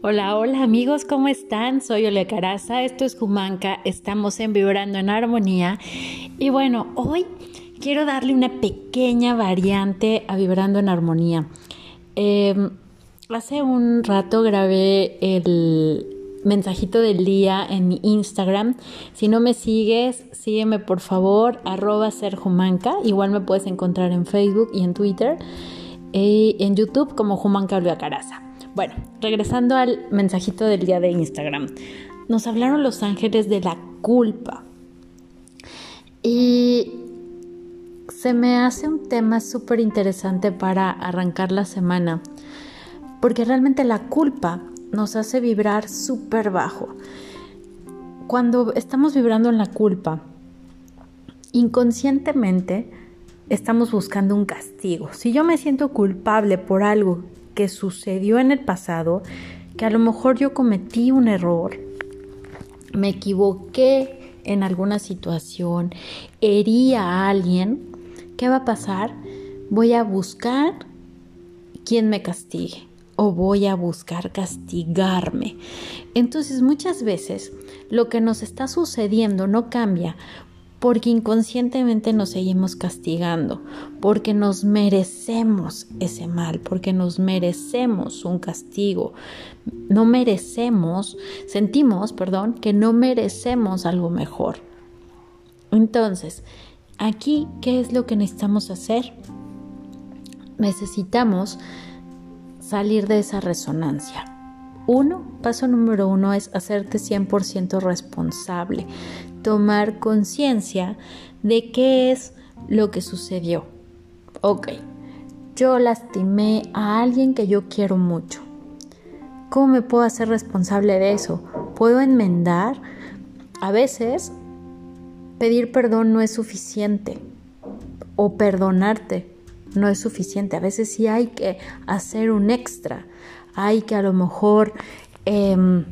Hola, hola amigos, ¿cómo están? Soy Ole Caraza, esto es Jumanca, estamos en Vibrando en Armonía y bueno, hoy quiero darle una pequeña variante a Vibrando en Armonía. Em, hace un rato grabé el mensajito del día en mi Instagram. Si no me sigues, sígueme por favor, arroba serjumanca. Igual me puedes encontrar en Facebook y en Twitter. Y en YouTube como Jumanca Olga Caraza. Bueno, regresando al mensajito del día de Instagram. Nos hablaron los ángeles de la culpa. Y se me hace un tema súper interesante para arrancar la semana. Porque realmente la culpa nos hace vibrar súper bajo. Cuando estamos vibrando en la culpa, inconscientemente estamos buscando un castigo. Si yo me siento culpable por algo que sucedió en el pasado, que a lo mejor yo cometí un error, me equivoqué en alguna situación, herí a alguien, ¿qué va a pasar? Voy a buscar quien me castigue o voy a buscar castigarme. Entonces muchas veces lo que nos está sucediendo no cambia porque inconscientemente nos seguimos castigando, porque nos merecemos ese mal, porque nos merecemos un castigo. No merecemos, sentimos, perdón, que no merecemos algo mejor. Entonces, aquí, ¿qué es lo que necesitamos hacer? Necesitamos salir de esa resonancia. Uno, paso número uno es hacerte 100% responsable, tomar conciencia de qué es lo que sucedió. Ok, yo lastimé a alguien que yo quiero mucho. ¿Cómo me puedo hacer responsable de eso? ¿Puedo enmendar? A veces pedir perdón no es suficiente o perdonarte no es suficiente. A veces sí hay que hacer un extra hay que a lo mejor em,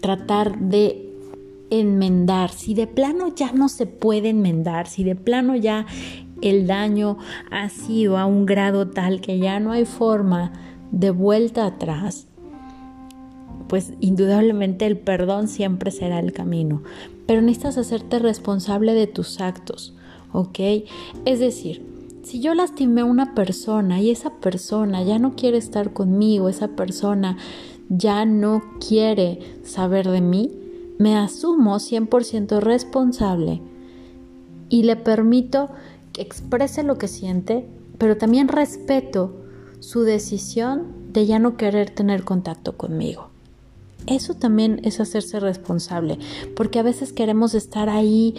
tratar de enmendar. Si de plano ya no se puede enmendar, si de plano ya el daño ha sido a un grado tal que ya no hay forma de vuelta atrás, pues indudablemente el perdón siempre será el camino. Pero necesitas hacerte responsable de tus actos, ¿ok? Es decir, si yo lastimé a una persona y esa persona ya no quiere estar conmigo, esa persona ya no quiere saber de mí, me asumo 100% responsable y le permito que exprese lo que siente, pero también respeto su decisión de ya no querer tener contacto conmigo. Eso también es hacerse responsable, porque a veces queremos estar ahí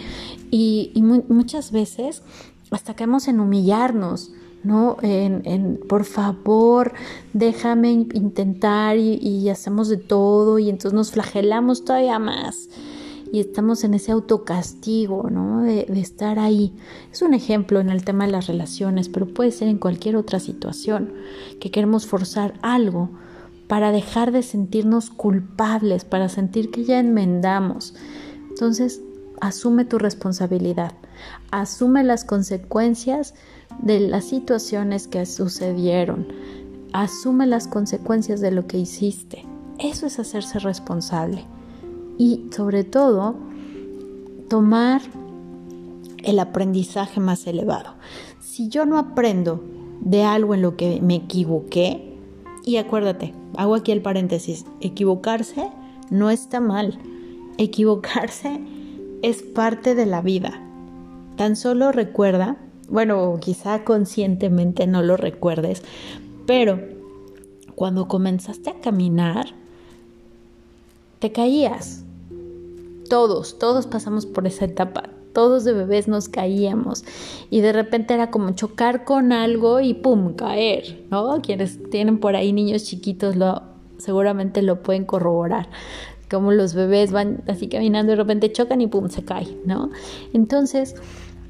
y, muchas veces hasta caemos en humillarnos, ¿no? En, por favor, déjame intentar y, hacemos de todo y entonces nos flagelamos todavía más y estamos en ese autocastigo, ¿no? De, de, estar ahí. Es un ejemplo en el tema de las relaciones, pero puede ser en cualquier otra situación, que queremos forzar algo para dejar de sentirnos culpables, para sentir que ya enmendamos. Entonces, asume tu responsabilidad, asume las consecuencias de las situaciones que sucedieron, asume las consecuencias de lo que hiciste. Eso es hacerse responsable. Y sobre todo, tomar el aprendizaje más elevado. Si yo no aprendo de algo en lo que me equivoqué, y acuérdate, hago aquí el paréntesis, equivocarse no está mal. Equivocarse es parte de la vida. Tan solo recuerda, bueno, quizá conscientemente no lo recuerdes, pero cuando comenzaste a caminar, te caías. Todos, todos pasamos por esa etapa. Todos de bebés nos caíamos y de repente era como chocar con algo y pum, caer, ¿no? Quienes tienen por ahí niños chiquitos lo seguramente lo pueden corroborar como los bebés van así caminando y de repente chocan y pum, se cae, ¿no? Entonces,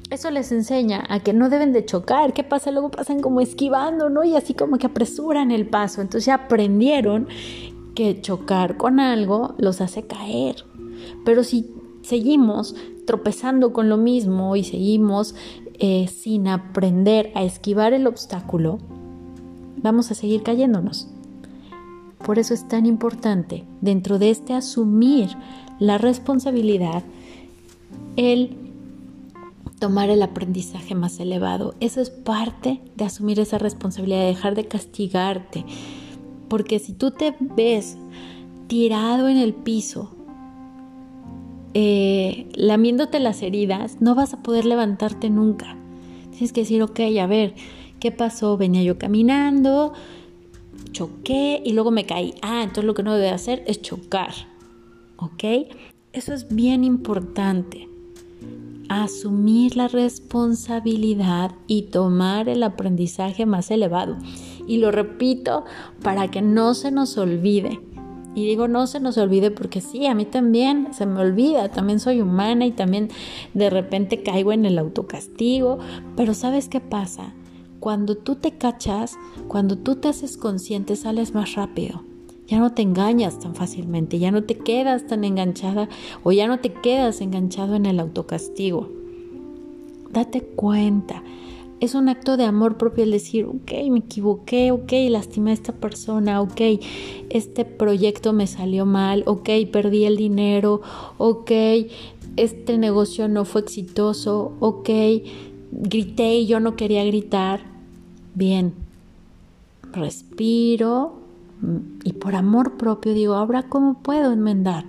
eso les enseña a que no deben de chocar. ¿Qué pasa? Luego pasan como esquivando, ¿no? Y así como que apresuran el paso. Entonces ya aprendieron que chocar con algo los hace caer. Pero si seguimos tropezando con lo mismo y seguimos eh, sin aprender a esquivar el obstáculo, vamos a seguir cayéndonos. por eso es tan importante dentro de este asumir la responsabilidad, el tomar el aprendizaje más elevado. Eso es parte de asumir esa responsabilidad, de dejar de castigarte. Porque si tú te ves tirado en el piso, eh, lamiéndote las heridas, no vas a poder levantarte nunca. Tienes que decir, ok, a ver, ¿qué pasó? Venía yo caminando, choqué y luego me caí. Ah, entonces lo que no debe hacer es chocar. ¿Ok? Eso es bien importante asumir la responsabilidad y tomar el aprendizaje más elevado. Y lo repito para que no se nos olvide. Y digo no se nos olvide porque sí, a mí también se me olvida, también soy humana y también de repente caigo en el autocastigo, pero ¿sabes qué pasa? Cuando tú te cachas, cuando tú te haces consciente, sales más rápido ya no te engañas tan fácilmente, ya no te quedas tan enganchada o ya no te quedas enganchado en el autocastigo. Date cuenta. Es un acto de amor propio el decir, ok, me equivoqué, ok, lastimé a esta persona, ok, este proyecto me salió mal, ok, perdí el dinero, ok, este negocio no fue exitoso, ok, grité y yo no quería gritar. Bien, respiro, y por amor propio digo, ahora cómo puedo enmendar?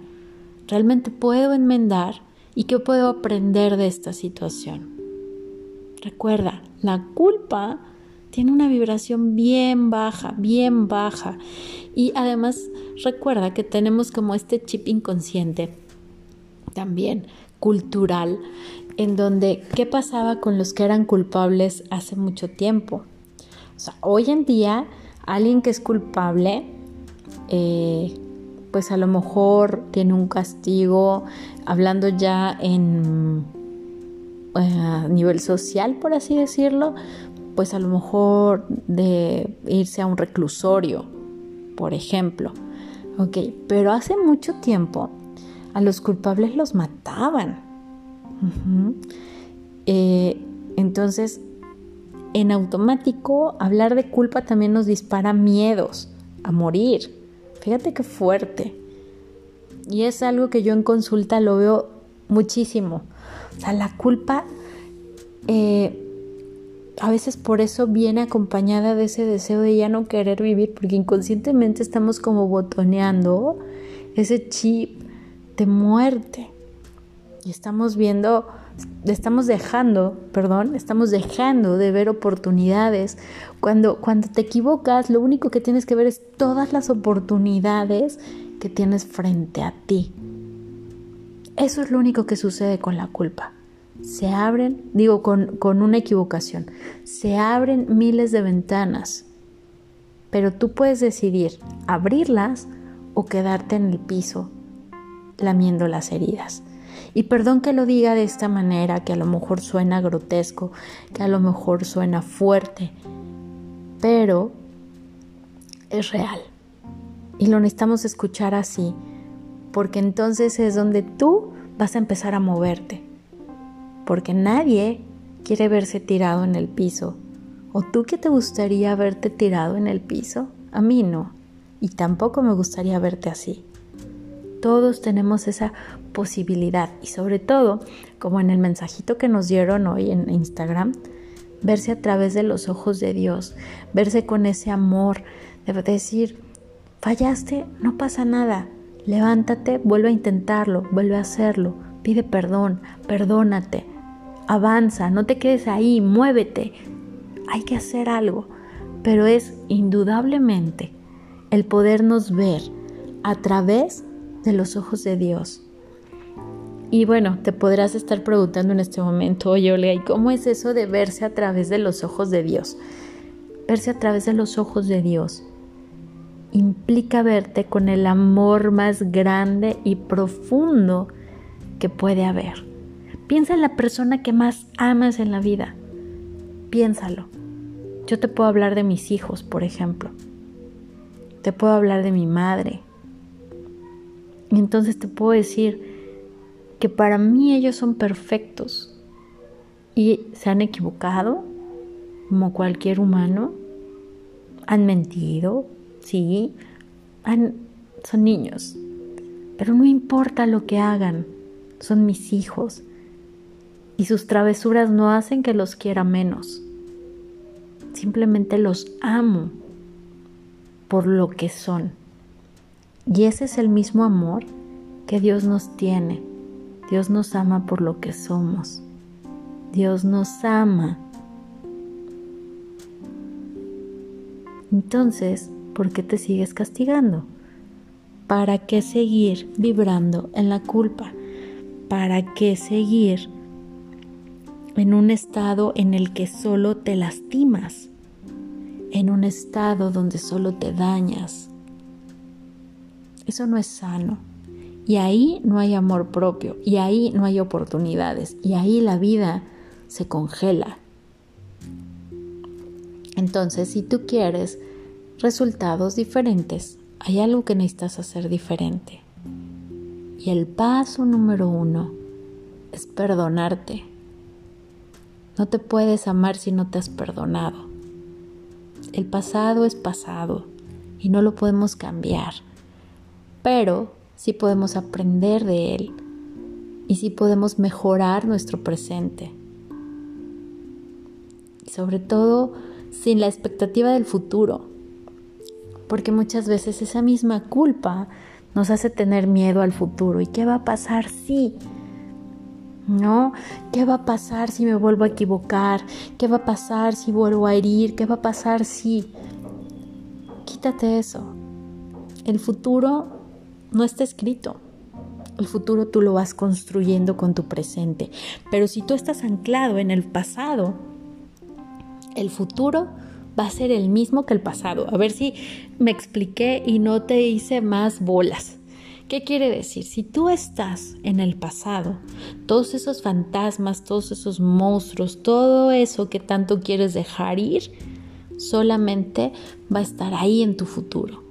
¿Realmente puedo enmendar? ¿Y qué puedo aprender de esta situación? Recuerda, la culpa tiene una vibración bien baja, bien baja. Y además recuerda que tenemos como este chip inconsciente, también cultural, en donde qué pasaba con los que eran culpables hace mucho tiempo. O sea, hoy en día alguien que es culpable, eh, pues a lo mejor tiene un castigo, hablando ya en a nivel social, por así decirlo, pues a lo mejor de irse a un reclusorio, por ejemplo. Ok, pero hace mucho tiempo a los culpables los mataban. Eh, entonces, en automático hablar de culpa también nos dispara miedos a morir. Fíjate qué fuerte. Y es algo que yo en consulta lo veo muchísimo. O sea, la culpa eh, a veces por eso viene acompañada de ese deseo de ya no querer vivir, porque inconscientemente estamos como botoneando ese chip de muerte. Y estamos viendo estamos dejando, perdón, estamos dejando de ver oportunidades. Cuando, cuando te equivocas, lo único que tienes que ver es todas las oportunidades que tienes frente a ti. Eso es lo único que sucede con la culpa. Se abren, digo, con, con una equivocación, se abren miles de ventanas, pero tú puedes decidir abrirlas o quedarte en el piso lamiendo las heridas. Y perdón que lo diga de esta manera, que a lo mejor suena grotesco, que a lo mejor suena fuerte, pero es real. Y lo necesitamos escuchar así, porque entonces es donde tú vas a empezar a moverte. Porque nadie quiere verse tirado en el piso. ¿O tú que te gustaría verte tirado en el piso? A mí no. Y tampoco me gustaría verte así. Todos tenemos esa posibilidad. Y sobre todo, como en el mensajito que nos dieron hoy en Instagram, verse a través de los ojos de Dios, verse con ese amor, de decir, fallaste, no pasa nada, levántate, vuelve a intentarlo, vuelve a hacerlo, pide perdón, perdónate, avanza, no te quedes ahí, muévete, hay que hacer algo, pero es indudablemente el podernos ver a través de los ojos de Dios. Y bueno, te podrás estar preguntando en este momento, oye Olga, ¿y cómo es eso de verse a través de los ojos de Dios? Verse a través de los ojos de Dios implica verte con el amor más grande y profundo que puede haber. Piensa en la persona que más amas en la vida. Piénsalo. Yo te puedo hablar de mis hijos, por ejemplo. Te puedo hablar de mi madre, y entonces te puedo decir que para mí ellos son perfectos. Y se han equivocado, como cualquier humano, han mentido, sí, son niños, pero no importa lo que hagan, son mis hijos. Y sus travesuras no hacen que los quiera menos. Simplemente los amo por lo que son. Y ese es el mismo amor que Dios nos tiene. Dios nos ama por lo que somos. Dios nos ama. Entonces, ¿por qué te sigues castigando? ¿Para qué seguir vibrando en la culpa? ¿Para qué seguir en un estado en el que solo te lastimas? En un estado donde solo te dañas. Eso no es sano. Y ahí no hay amor propio, y ahí no hay oportunidades, y ahí la vida se congela. Entonces, si tú quieres resultados diferentes, hay algo que necesitas hacer diferente. Y el paso número uno es perdonarte. No te puedes amar si no te has perdonado. El pasado es pasado y no lo podemos cambiar, pero sí podemos aprender de él y sí podemos mejorar nuestro presente. Y sobre todo sin la expectativa del futuro, porque muchas veces esa misma culpa nos hace tener miedo al futuro. ¿Y qué va a pasar si? ¿No? ¿Qué va a pasar si me vuelvo a equivocar? ¿Qué va a pasar si vuelvo a herir? ¿Qué va a pasar si... Quítate eso. El futuro no está escrito. El futuro tú lo vas construyendo con tu presente. Pero si tú estás anclado en el pasado, el futuro va a ser el mismo que el pasado. A ver si me expliqué y no te hice más bolas. ¿Qué quiere decir? Si tú estás en el pasado, todos esos fantasmas, todos esos monstruos, todo eso que tanto quieres dejar ir, solamente va a estar ahí en tu futuro.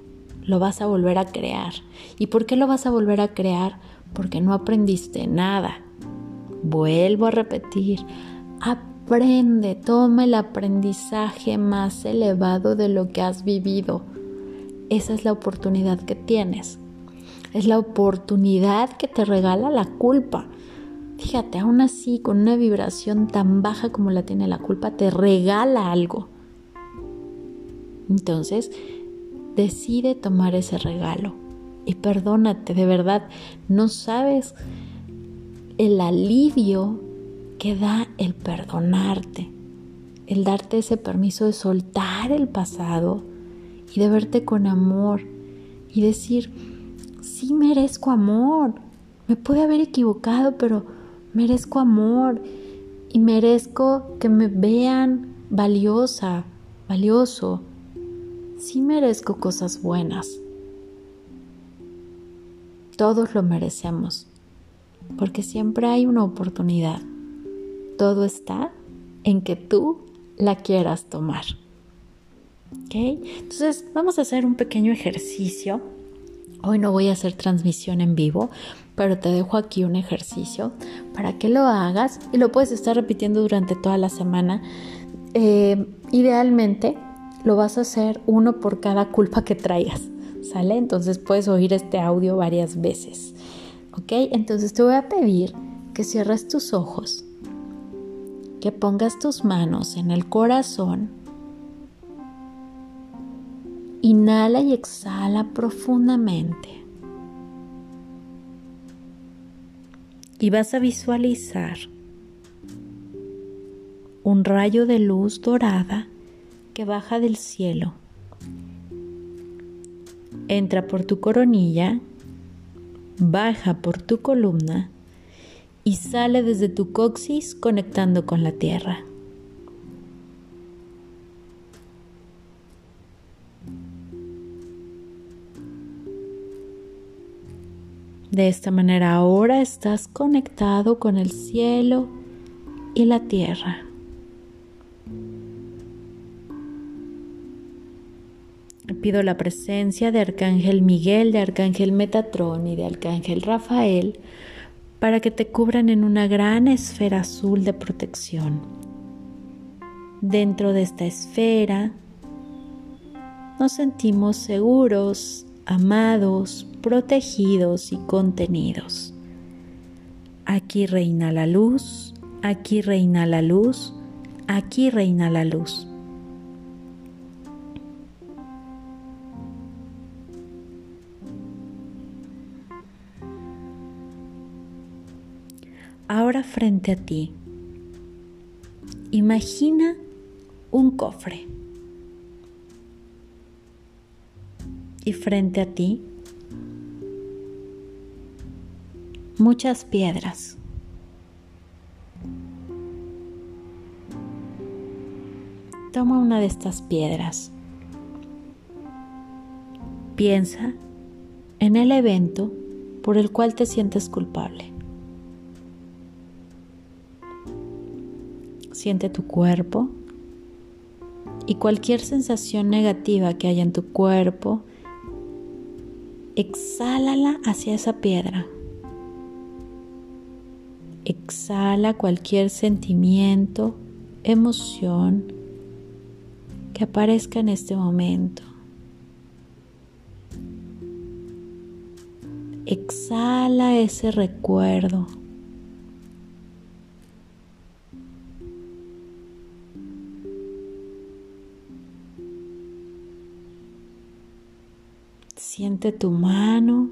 Lo vas a volver a crear. ¿Y por qué lo vas a volver a crear? Porque no aprendiste nada. Vuelvo a repetir, Aprende, toma el aprendizaje más elevado de lo que has vivido. Esa es la oportunidad que tienes. Es la oportunidad que te regala la culpa. Fíjate, aún así, con una vibración tan baja como la tiene la culpa, te regala algo. Entonces, decide tomar ese regalo. Y perdónate, de verdad, no sabes el alivio que da el perdonarte, el darte ese permiso de soltar el pasado y de verte con amor y decir, sí merezco amor, me pude haber equivocado, pero merezco amor y merezco que me vean valiosa, valioso, sí merezco cosas buenas. Todos lo merecemos, porque siempre hay una oportunidad. Todo está en que tú la quieras tomar. ¿Ok? Entonces vamos a hacer un pequeño ejercicio. Hoy no voy a hacer transmisión en vivo, pero te dejo aquí un ejercicio para que lo hagas y lo puedes estar repitiendo durante toda la semana. Eh, idealmente lo vas a hacer uno por cada culpa que traigas, ¿sale? Entonces puedes oír este audio varias veces, ¿ok? Entonces te voy a pedir que cierres tus ojos que pongas tus manos en el corazón. Inhala y exhala profundamente. Y vas a visualizar un rayo de luz dorada que baja del cielo. Entra por tu coronilla, baja por tu columna y sale desde tu coxis conectando con la tierra. De esta manera ahora estás conectado con el cielo y la tierra. Pido la presencia de Arcángel Miguel, de Arcángel Metatrón y de Arcángel Rafael para que te cubran en una gran esfera azul de protección. Dentro de esta esfera nos sentimos seguros amados, protegidos y contenidos. Aquí reina la luz, aquí reina la luz, aquí reina la luz. Ahora frente a ti, imagina un cofre. Y frente a ti, muchas piedras. Toma una de estas piedras. Piensa en el evento por el cual te sientes culpable. Siente tu cuerpo y cualquier sensación negativa que haya en tu cuerpo, exhálala hacia esa piedra. Exhala cualquier sentimiento, emoción que aparezca en este momento. Exhala ese recuerdo. Siente tu mano,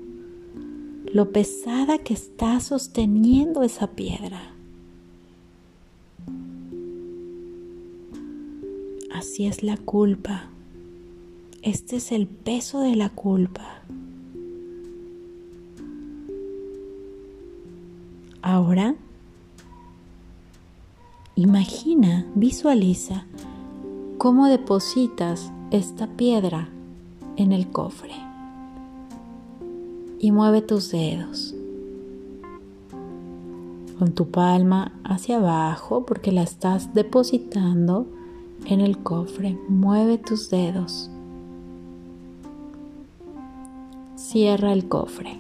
lo pesada que está sosteniendo esa piedra. Así es la culpa. Este es el peso de la culpa. Ahora, imagina, visualiza cómo depositas esta piedra en el cofre y mueve tus dedos con tu palma hacia abajo porque la estás depositando en el cofre. Mueve tus dedos. Cierra el cofre.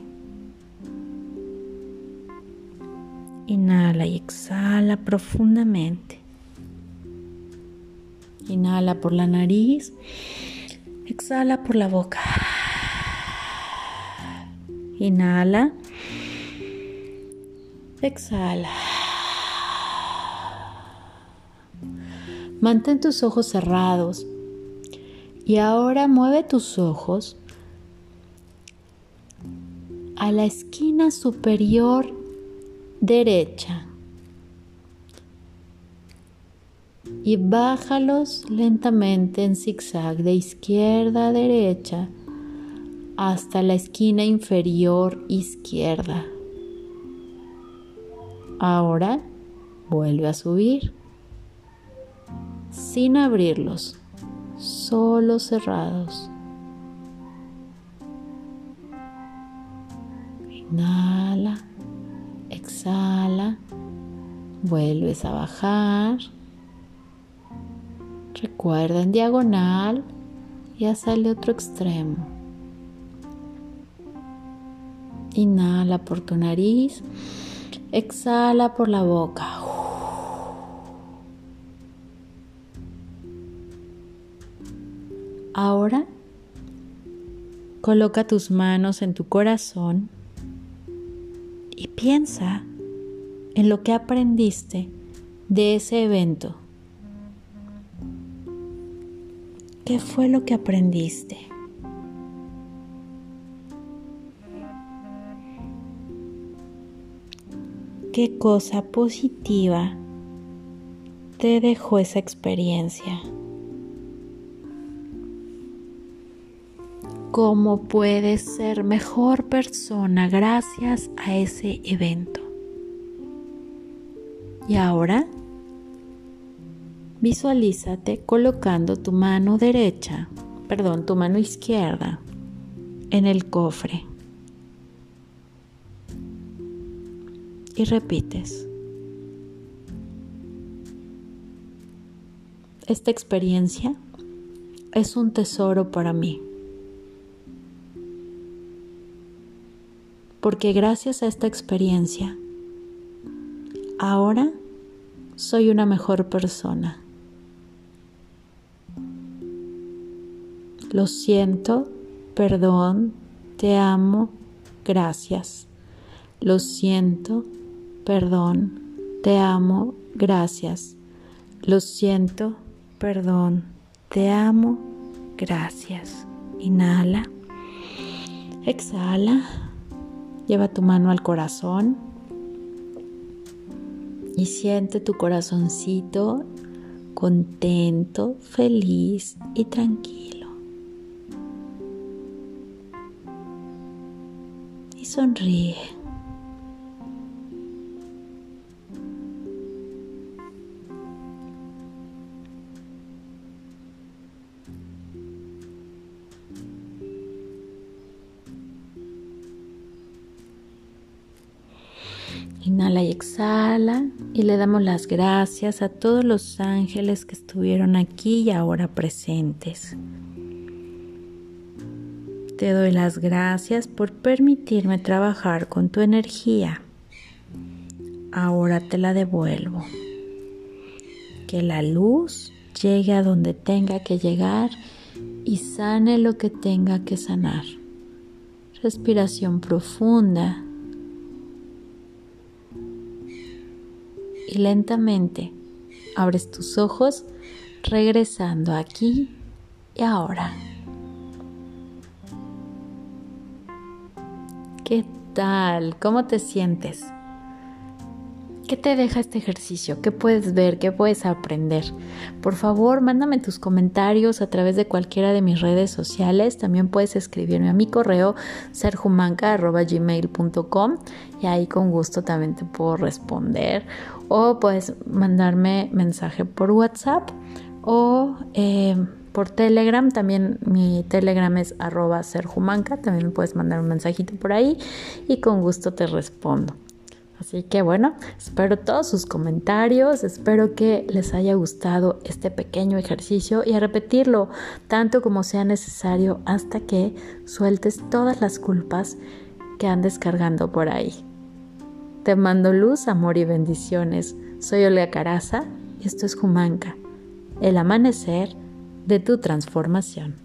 Inhala y exhala profundamente. Inhala por la nariz. Exhala por la boca. Inhala. Exhala. Mantén tus ojos cerrados y ahora mueve tus ojos a la esquina superior derecha y bájalos lentamente en zigzag de izquierda a derecha hasta la esquina inferior izquierda. Ahora vuelve a subir sin abrirlos, solo cerrados. Inhala, exhala, vuelves a bajar. Recuerda en diagonal y hasta el otro extremo. Inhala por tu nariz, exhala por la boca. Ahora coloca tus manos en tu corazón y piensa en lo que aprendiste de ese evento. ¿Qué fue lo que aprendiste? Qué cosa positiva te dejó esa experiencia. ¿Cómo puedes ser mejor persona gracias a ese evento? Y ahora visualízate colocando tu mano derecha, perdón, tu mano izquierda en el cofre. Y repites. Esta experiencia es un tesoro para mí. Porque gracias a esta experiencia, ahora soy una mejor persona. Lo siento, perdón, te amo, gracias. Lo siento, perdón, te amo, gracias. Lo siento, perdón, te amo, gracias. Inhala. Exhala. Lleva tu mano al corazón y siente tu corazoncito contento, feliz y tranquilo. Y sonríe. Y le damos las gracias a todos los ángeles que estuvieron aquí y ahora presentes. Te doy las gracias por permitirme trabajar con tu energía. Ahora te la devuelvo. Que la luz llegue a donde tenga que llegar y sane lo que tenga que sanar. Respiración profunda. Y lentamente abres tus ojos regresando aquí y ahora. ¿Qué tal? ¿Cómo te sientes? ¿Qué te deja este ejercicio? ¿Qué puedes ver? ¿Qué puedes aprender? Por favor, mándame tus comentarios a través de cualquiera de mis redes sociales. También puedes escribirme a mi correo serjumanca.gmail.com y ahí con gusto también te puedo responder. O puedes mandarme mensaje por WhatsApp o eh, por Telegram. También mi Telegram es arroba serjumanca. También me puedes mandar un mensajito por ahí y con gusto te respondo. Así que bueno, espero todos sus comentarios, espero que les haya gustado este pequeño ejercicio y a repetirlo tanto como sea necesario hasta que sueltes todas las culpas que andes cargando por ahí. Te mando luz, amor y bendiciones. Soy Olga Caraza y esto es Jumanca, el amanecer de tu transformación.